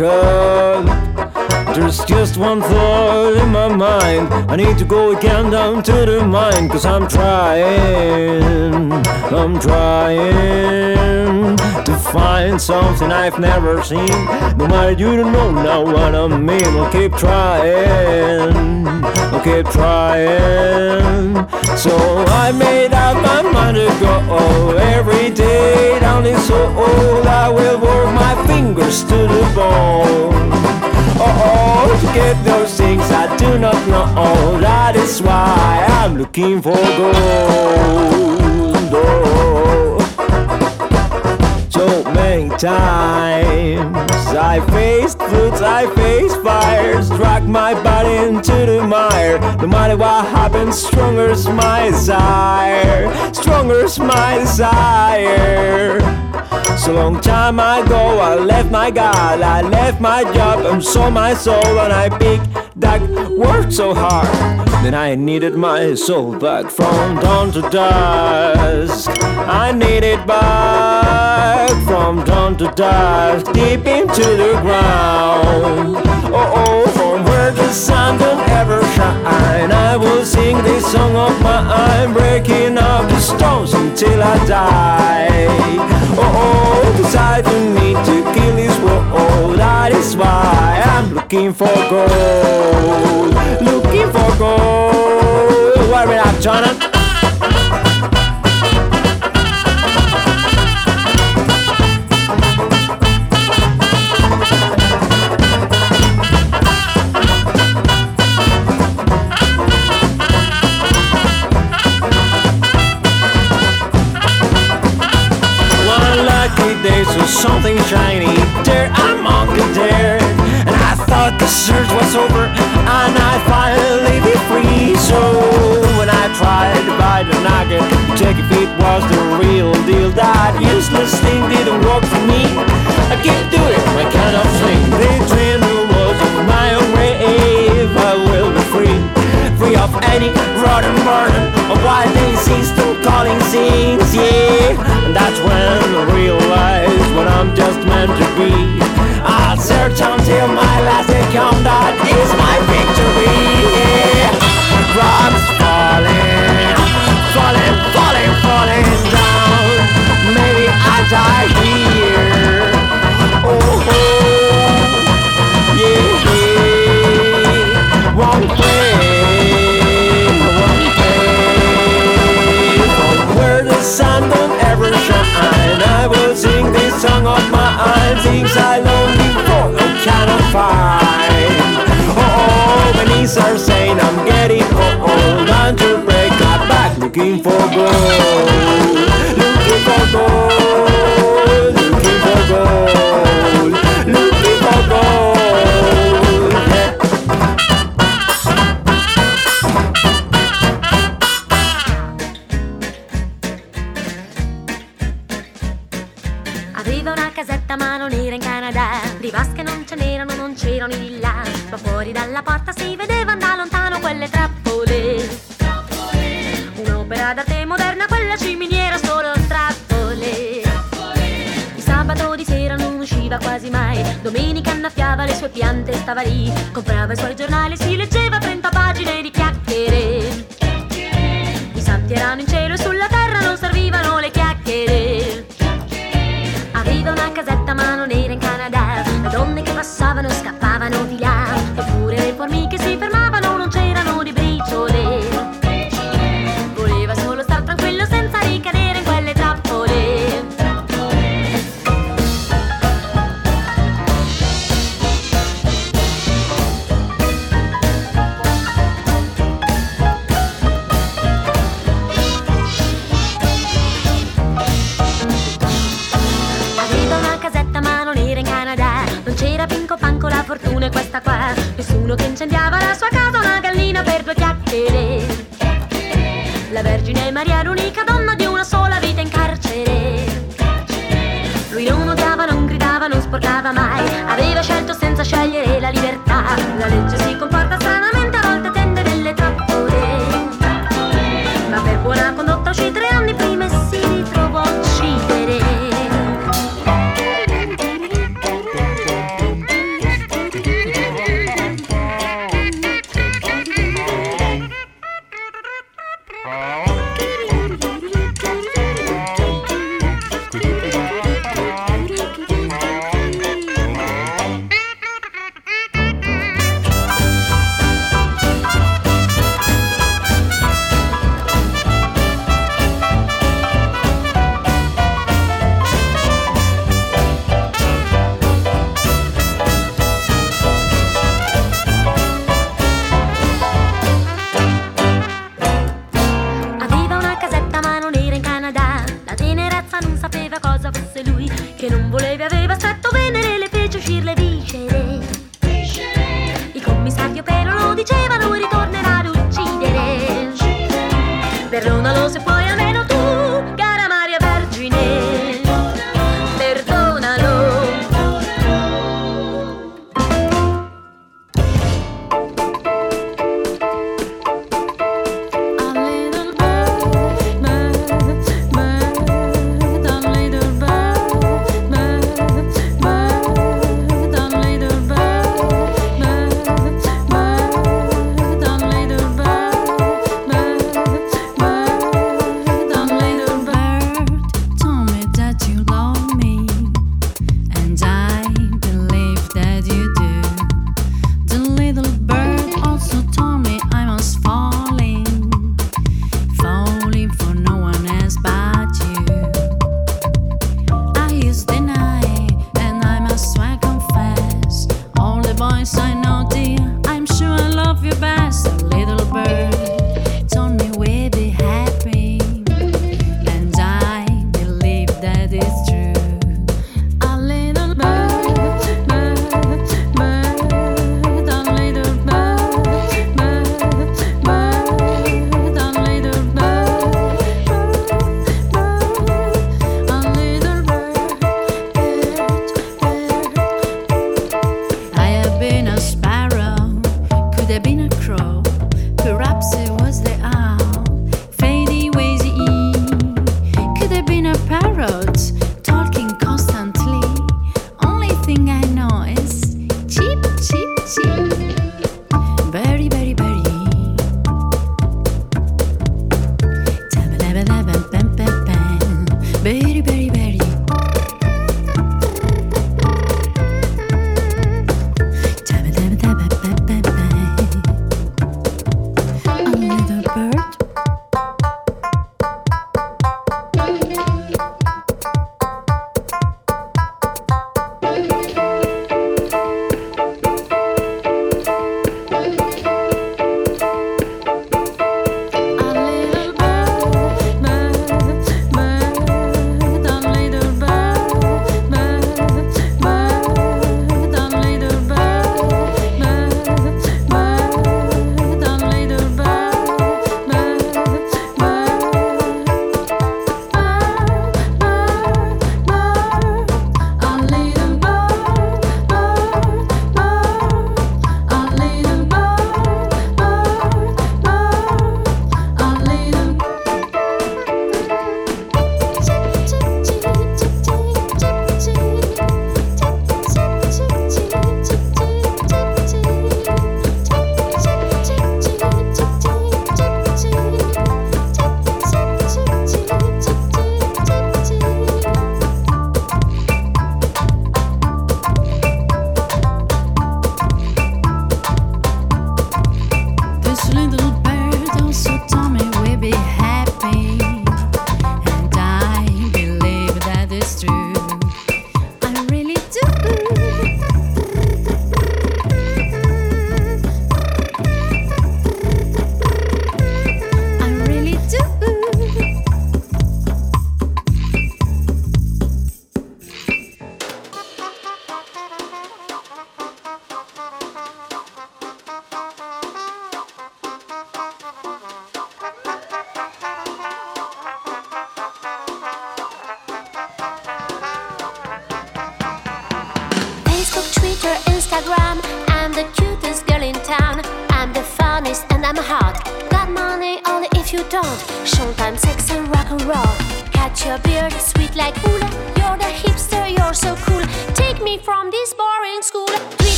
There's just one thought in my mind. I need to go again down to the mine, cause I'm trying, I'm trying to find something I've never seen. No matter you don't know now what I mean, I'll keep trying, I'll keep trying. So I made up my mind to go every day down this hole. I will work my fingers to the bone oh, to get those things I do not know. That is why I'm looking for gold. Oh. So many times I faced floods, I faced fires, dragged my body into the mire. No matter what happens, stronger's my desire, stronger's my desire. So long time ago, I left my God, I left my job and sold my soul, and I picked that worked so hard. Then I needed my soul back from dawn to dusk. I need it back from dawn to dusk, deep into the ground. Oh, oh, from where the sun don't ever shine. I will sing this song of mine, breaking up the stones until I die oh, cause I don't need to kill this world. That is why I'm looking for gold. Looking for gold. Where we at, Jonathan? I'm just meant to be. I'll search until my last day come. That is fogo. Piante, stava lì, comprava i suoi giornali, si leggeva 30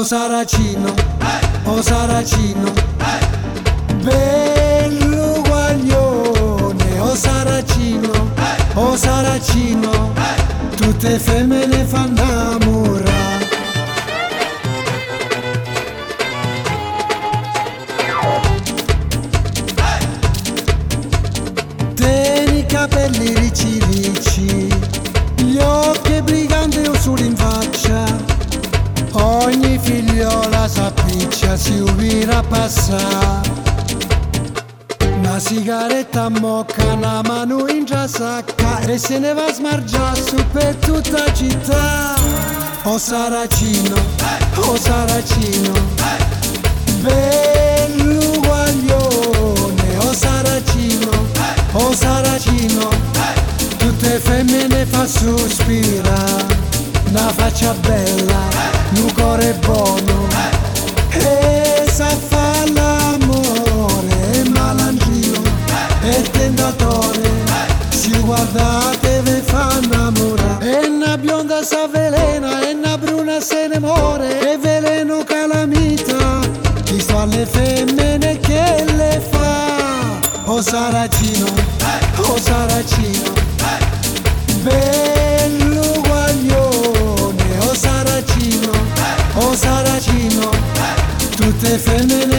o Saracino, o Saracino, bello guaglione, o Saracino, o Saracino, tutte femmine fanno i capelli ricci ricci, gli occhi briganti o solo in faccia, ogni figliola s'appiccia, si ubira passare. Una sigaretta mocca, una mano in già sacca e se ne va a smargiare su per tutta la città. O Saracino, o Saracino, bello guaglione, o Saracino, o Saracino, tutte femmine fa sospira, una faccia bella, un cuore buono, e sa fa l'amore, malandrino e tentatore, si guardate ve fa innamorare, e una bionda s'avvelena, e una bruna se ne muore, e veleno calamita, chi sto alle femmine che le fa, o Saracino, o Saracino, bello defender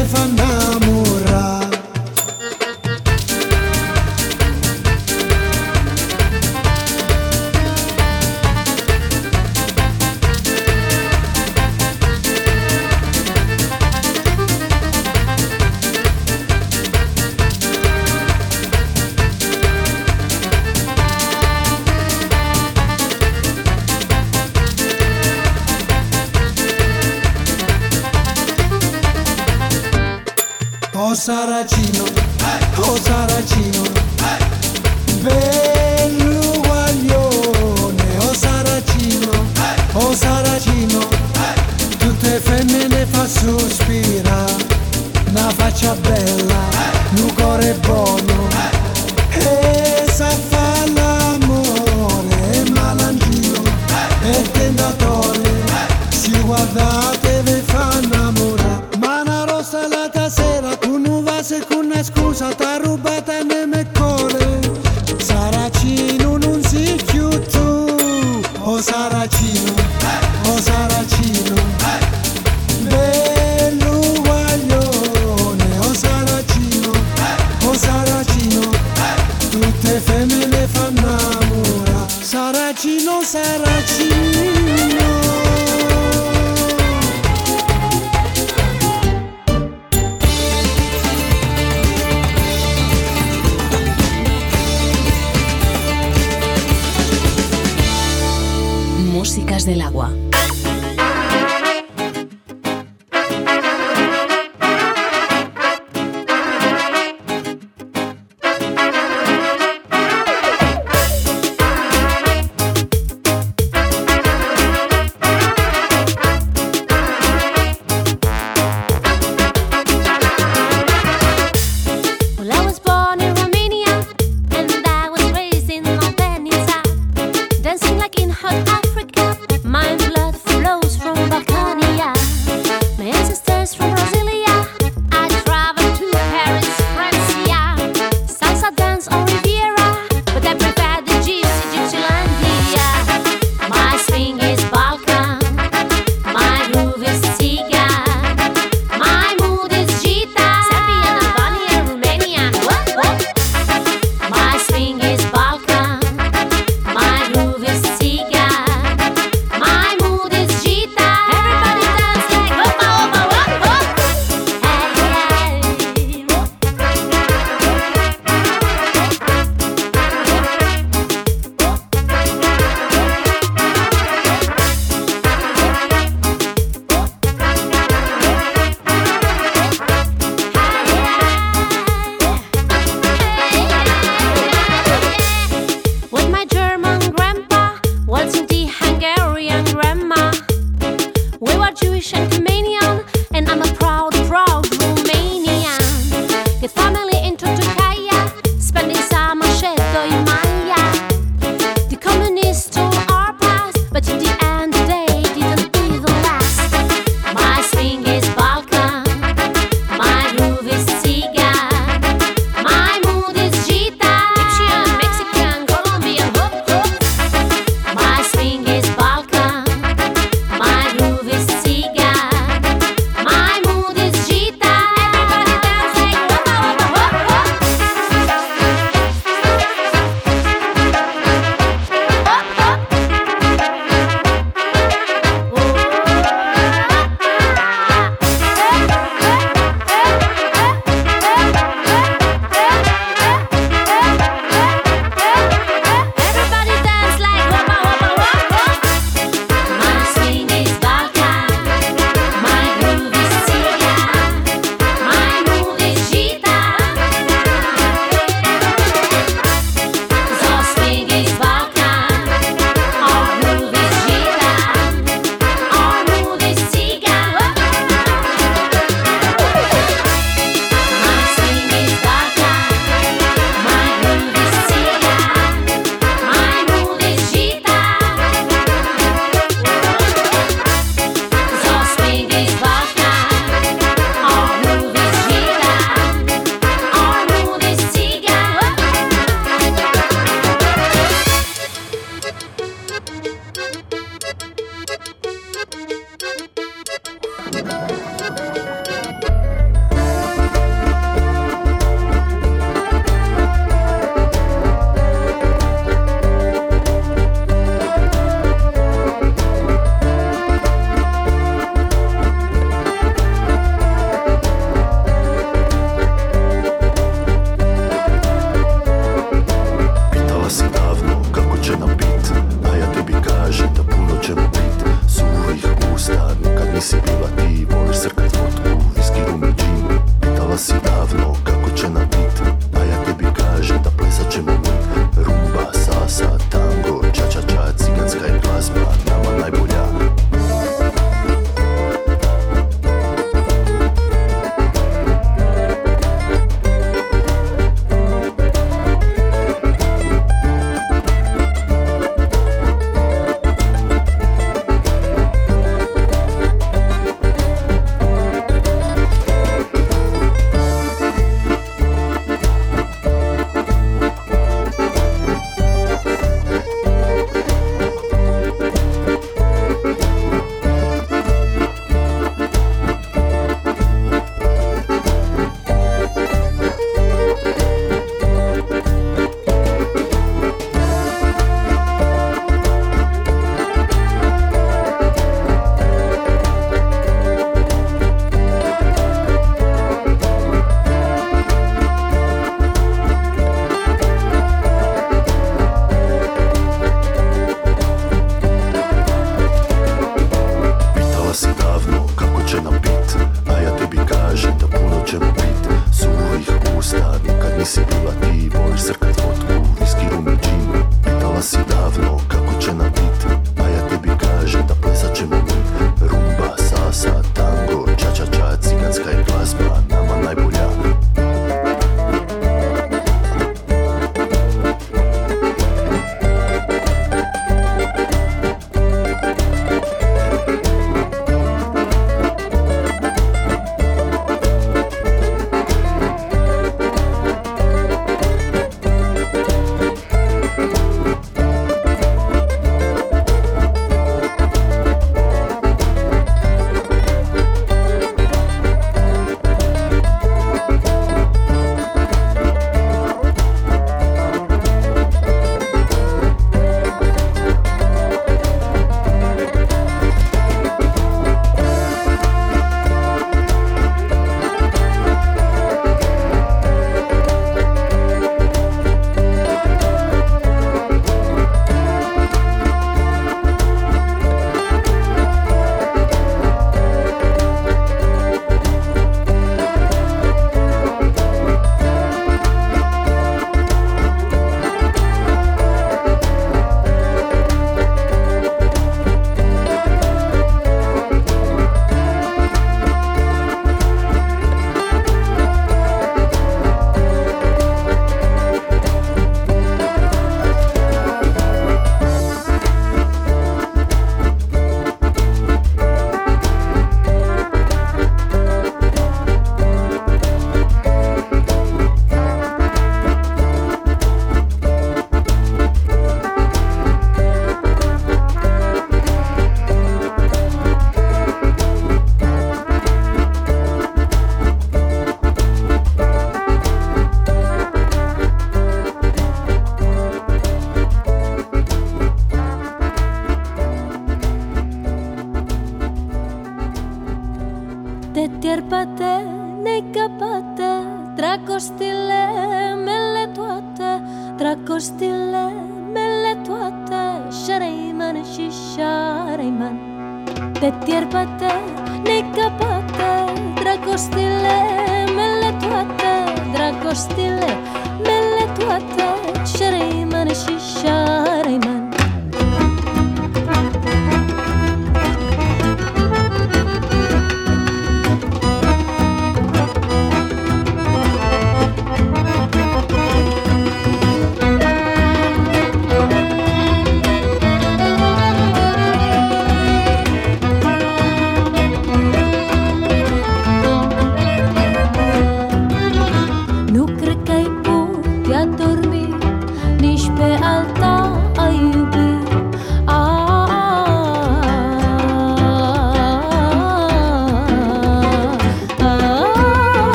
O Saracino, o Saracino, bello guaglione, o Saracino, o Saracino, tutte femmine fa sospira, una faccia bella, un cuore buono,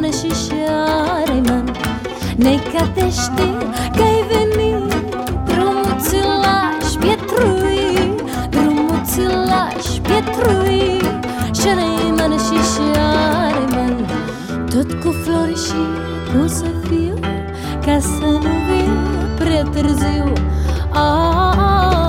seară și șoare man Ne catește că ai venit Drumul ți-l lași pietrui Drumul pietrui Șoare man și șoare man Tot cu flori și cum să fiu Ca să nu vii prea târziu. Ah, ah, ah.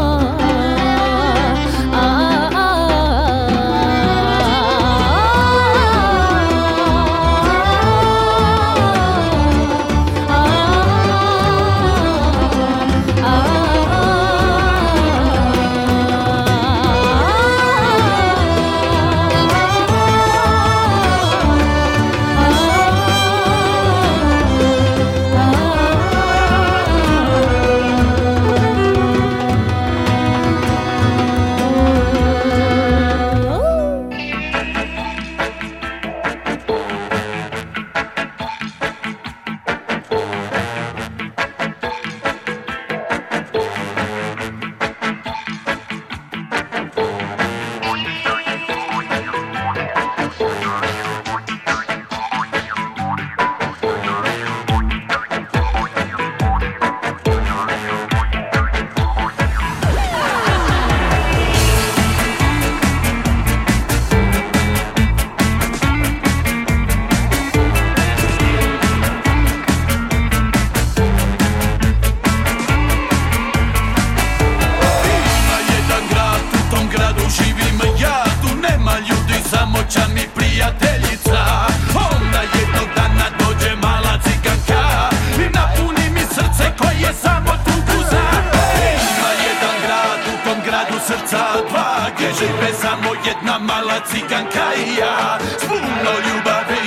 dva Gdje žive samo jedna mala ciganka i ja. S puno ljubavi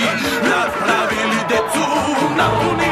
napravili decu Napunili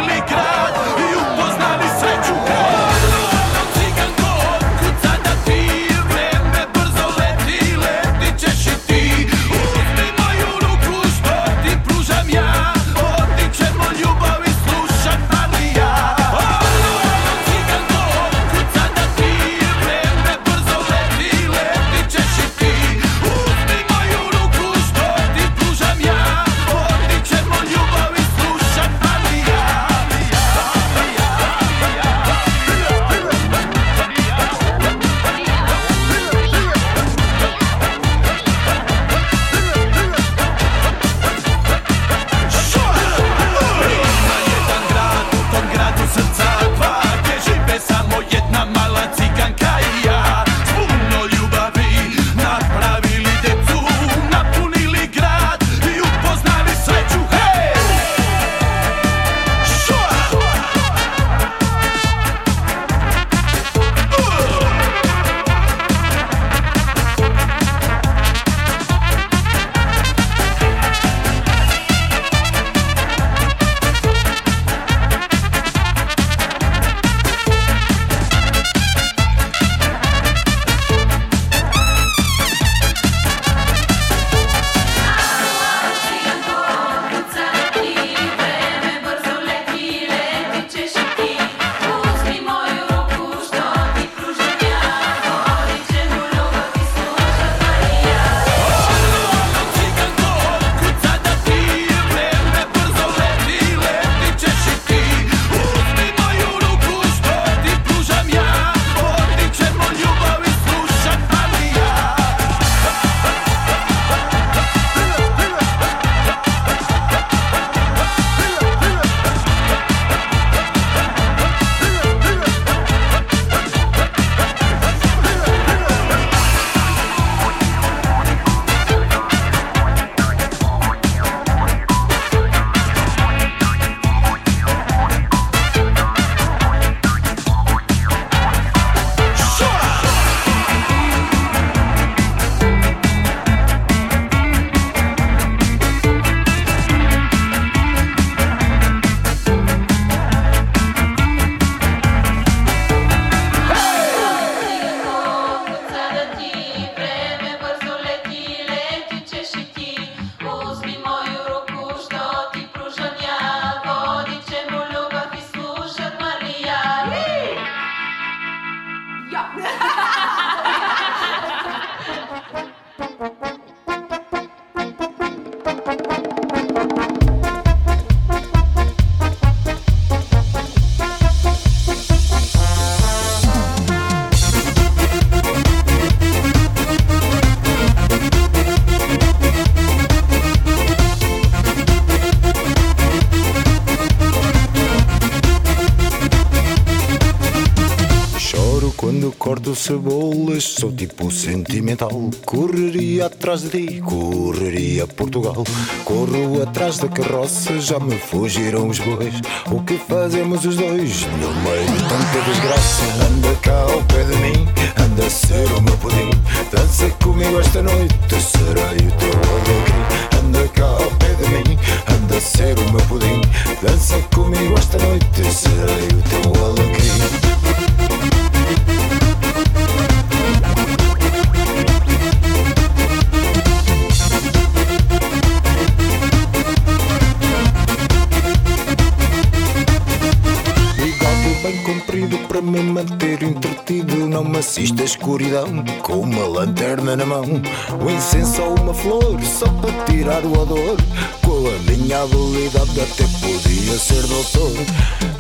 cebolas, sou tipo sentimental. Correria atrás de ti, correria Portugal. Corro atrás da carroça, já me fugiram os bois. O que fazemos os dois no meio de tanta desgraça? Anda cá ao pé de mim, anda a ser o meu pudim. Dança comigo esta noite, serei o teu alegria. Anda cá ao pé de mim, anda a ser o meu pudim. Dança comigo esta noite, serei Assista a escuridão com uma lanterna na mão. O incenso ou uma flor só para tirar o odor. Com a minha habilidade até podia ser doutor.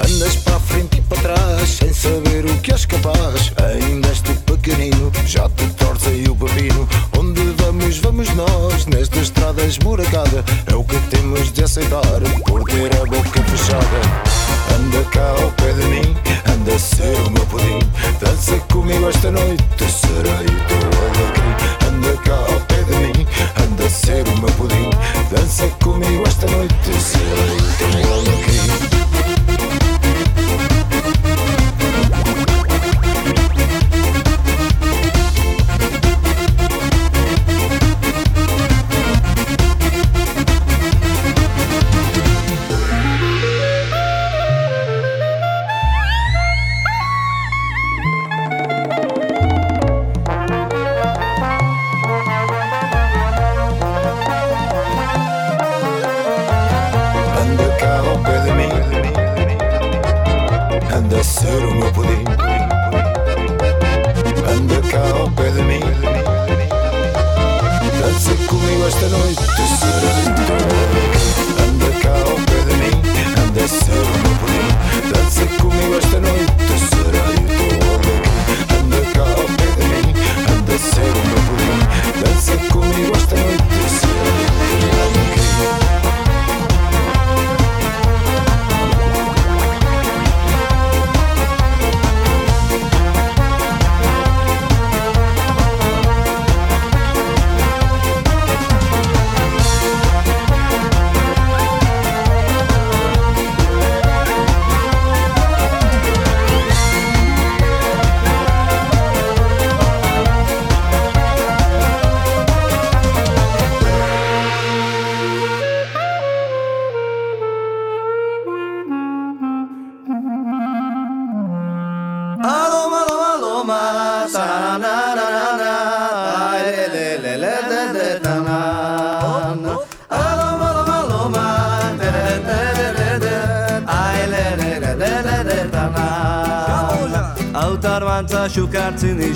Andas para a frente e para trás sem saber o que és capaz. Ainda és tu pequenino, já te torcem o pepino. Onde vamos, vamos nós nesta estrada esburacada. É o que temos de aceitar por ter a boca fechada. Anda cá ao pé de mim, anda a ser o meu pudim. Dança comigo esta noite, serei teu alegria. Anda cá ao pé de mim, anda ser o meu pudim. Dança comigo esta noite, serei teu alegria.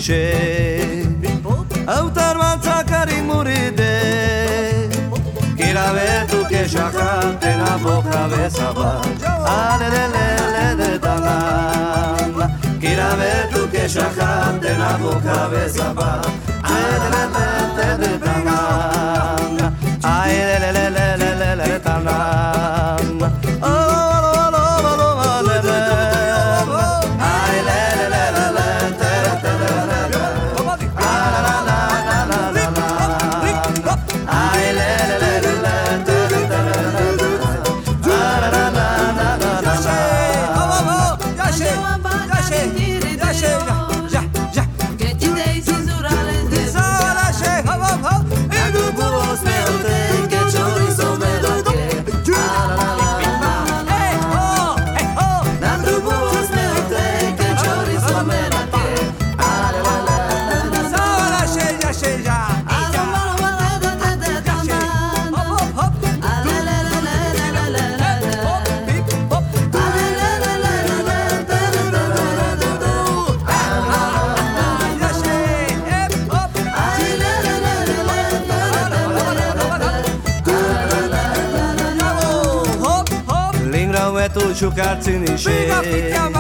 change ciò carzinisce Prima ficchiamo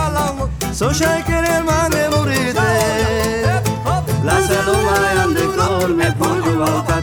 So che nel mare morite La è al decorme volta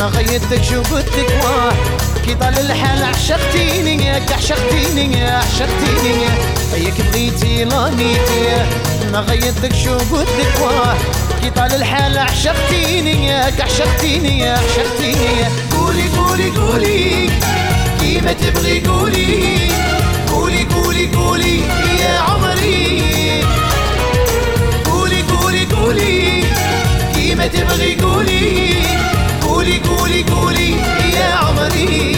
ما غيرتك شو بدك واه كي طال الحال عشقتيني عشقتيني عشقتيني هيك بغيتي لانيتي ما غيرتك شو بدك واه كي طال الحال عشقتيني عشقتيني عشقتيني قولي قولي قولي كيما تبغي قولي. قولي قولي قولي يا عمري. قولي قولي قولي كيما تبغي قولي. قولي قولي قولي يا عمري.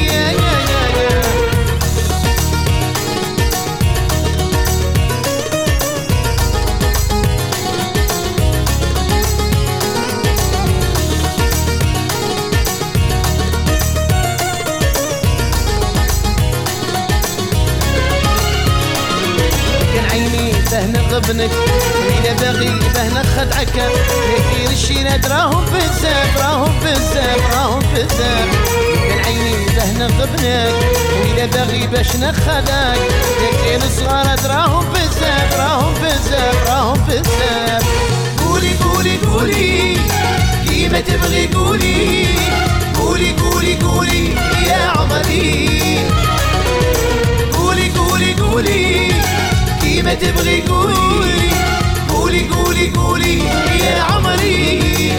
ابنك مين باغي بهنا خدعك يدير الشي راهم في راهم في راهم في من عيني بهنا غبنك ويلا باغي باش نخدعك لكن الصغار راهم في راهم في راهم في قولي قولي قولي كيما تبغي قولي. قولي قولي قولي يا عمري. قولي قولي قولي كيما تبغي قولي قولي قولي قولي يا عمري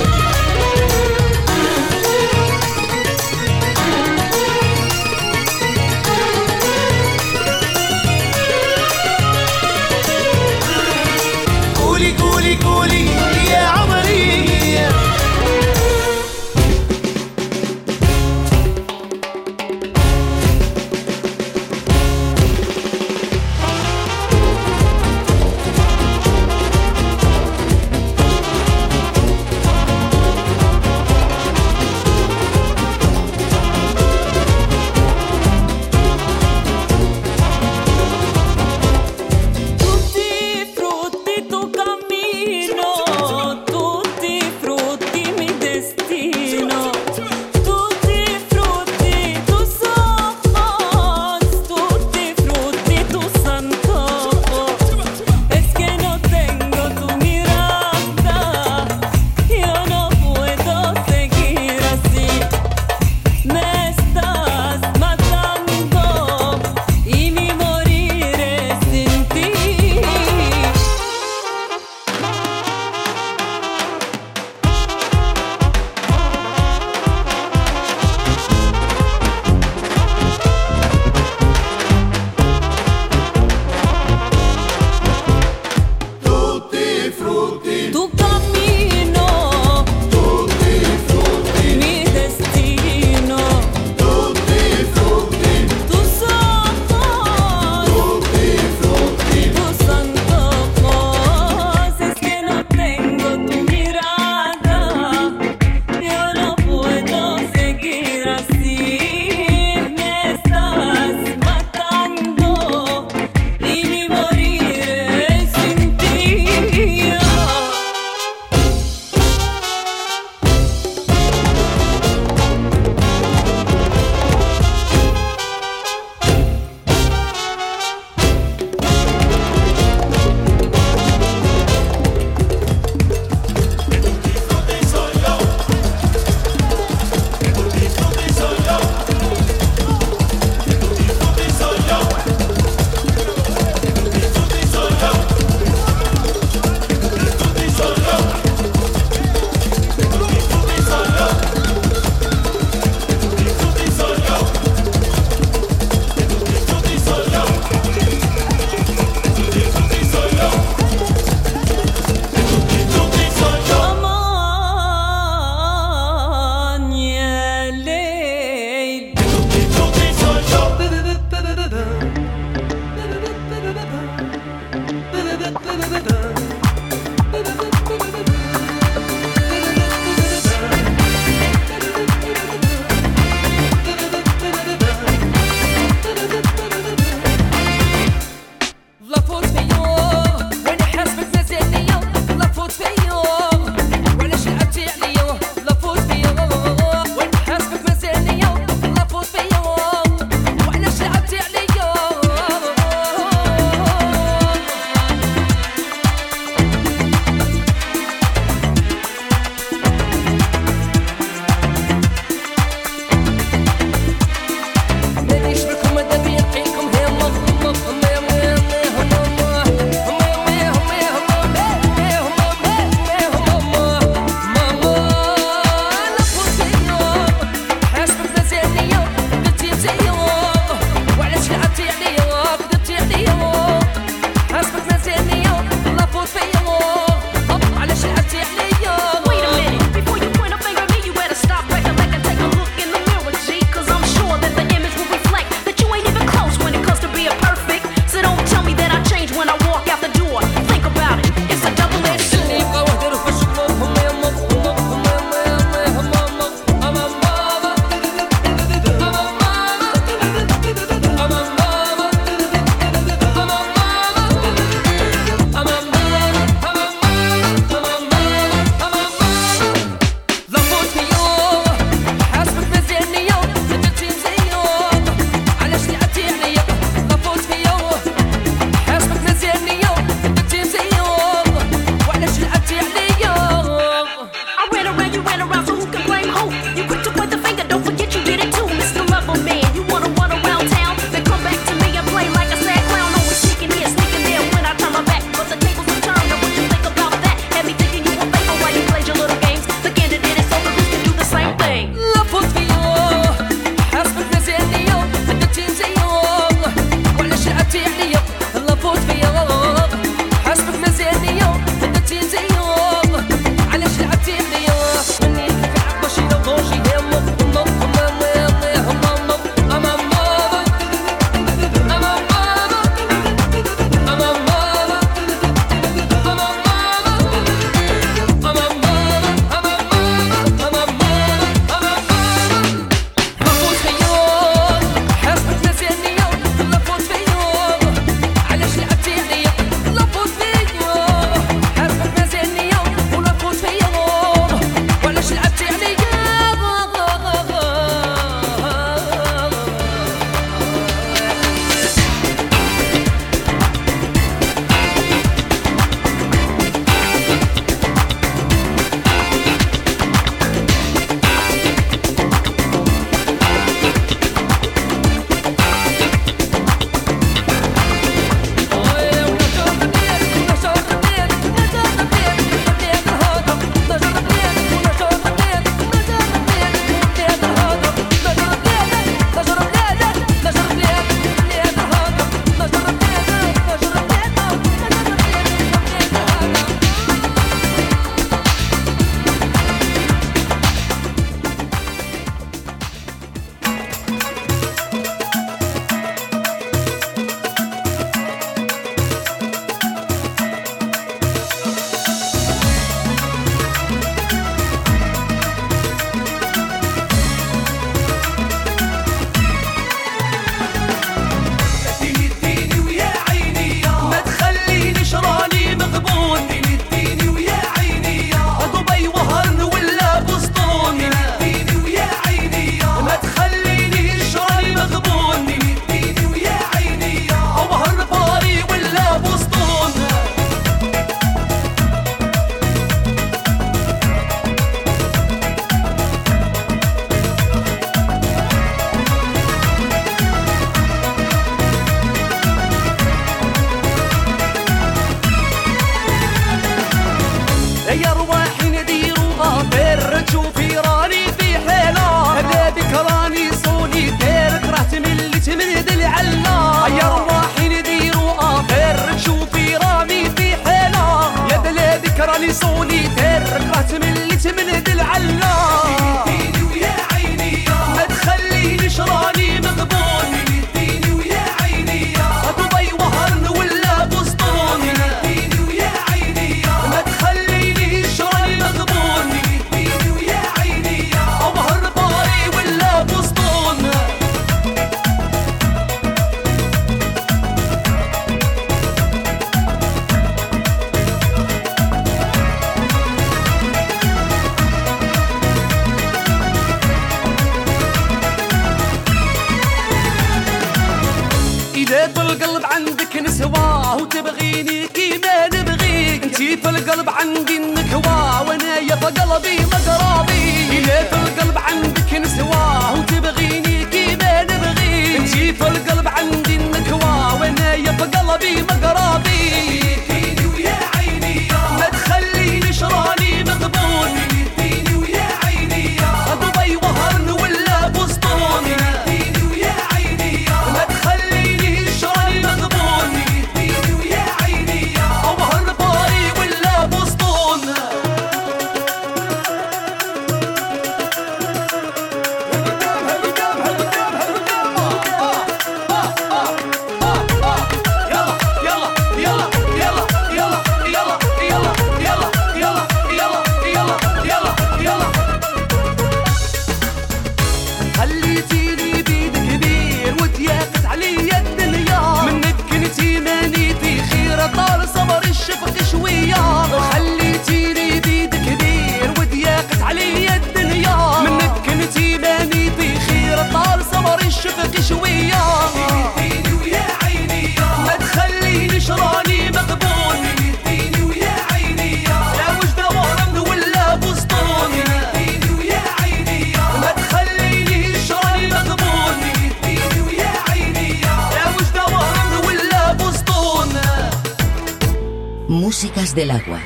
travers del agua.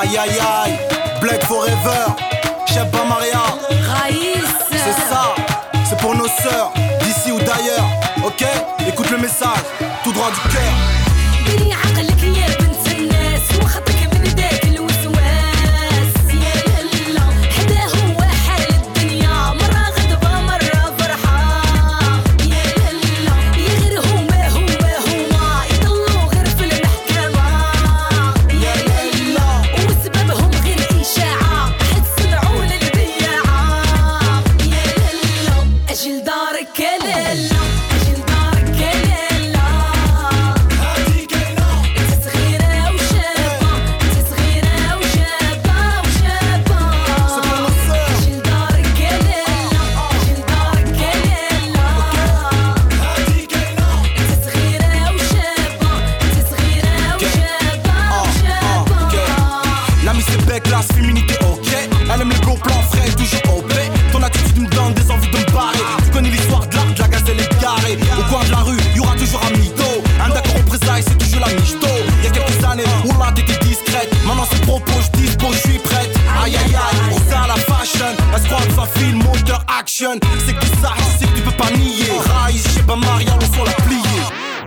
Ay, ay, ay, Black Forever, Chapa Maria. Raïs. C'est ça, c'est pour nos sœurs, d'ici ou d'ailleurs. Ok, écoute le message, tout droit du cœur.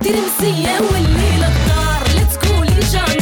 ترمسية والليل الدار. لا تقولي جامي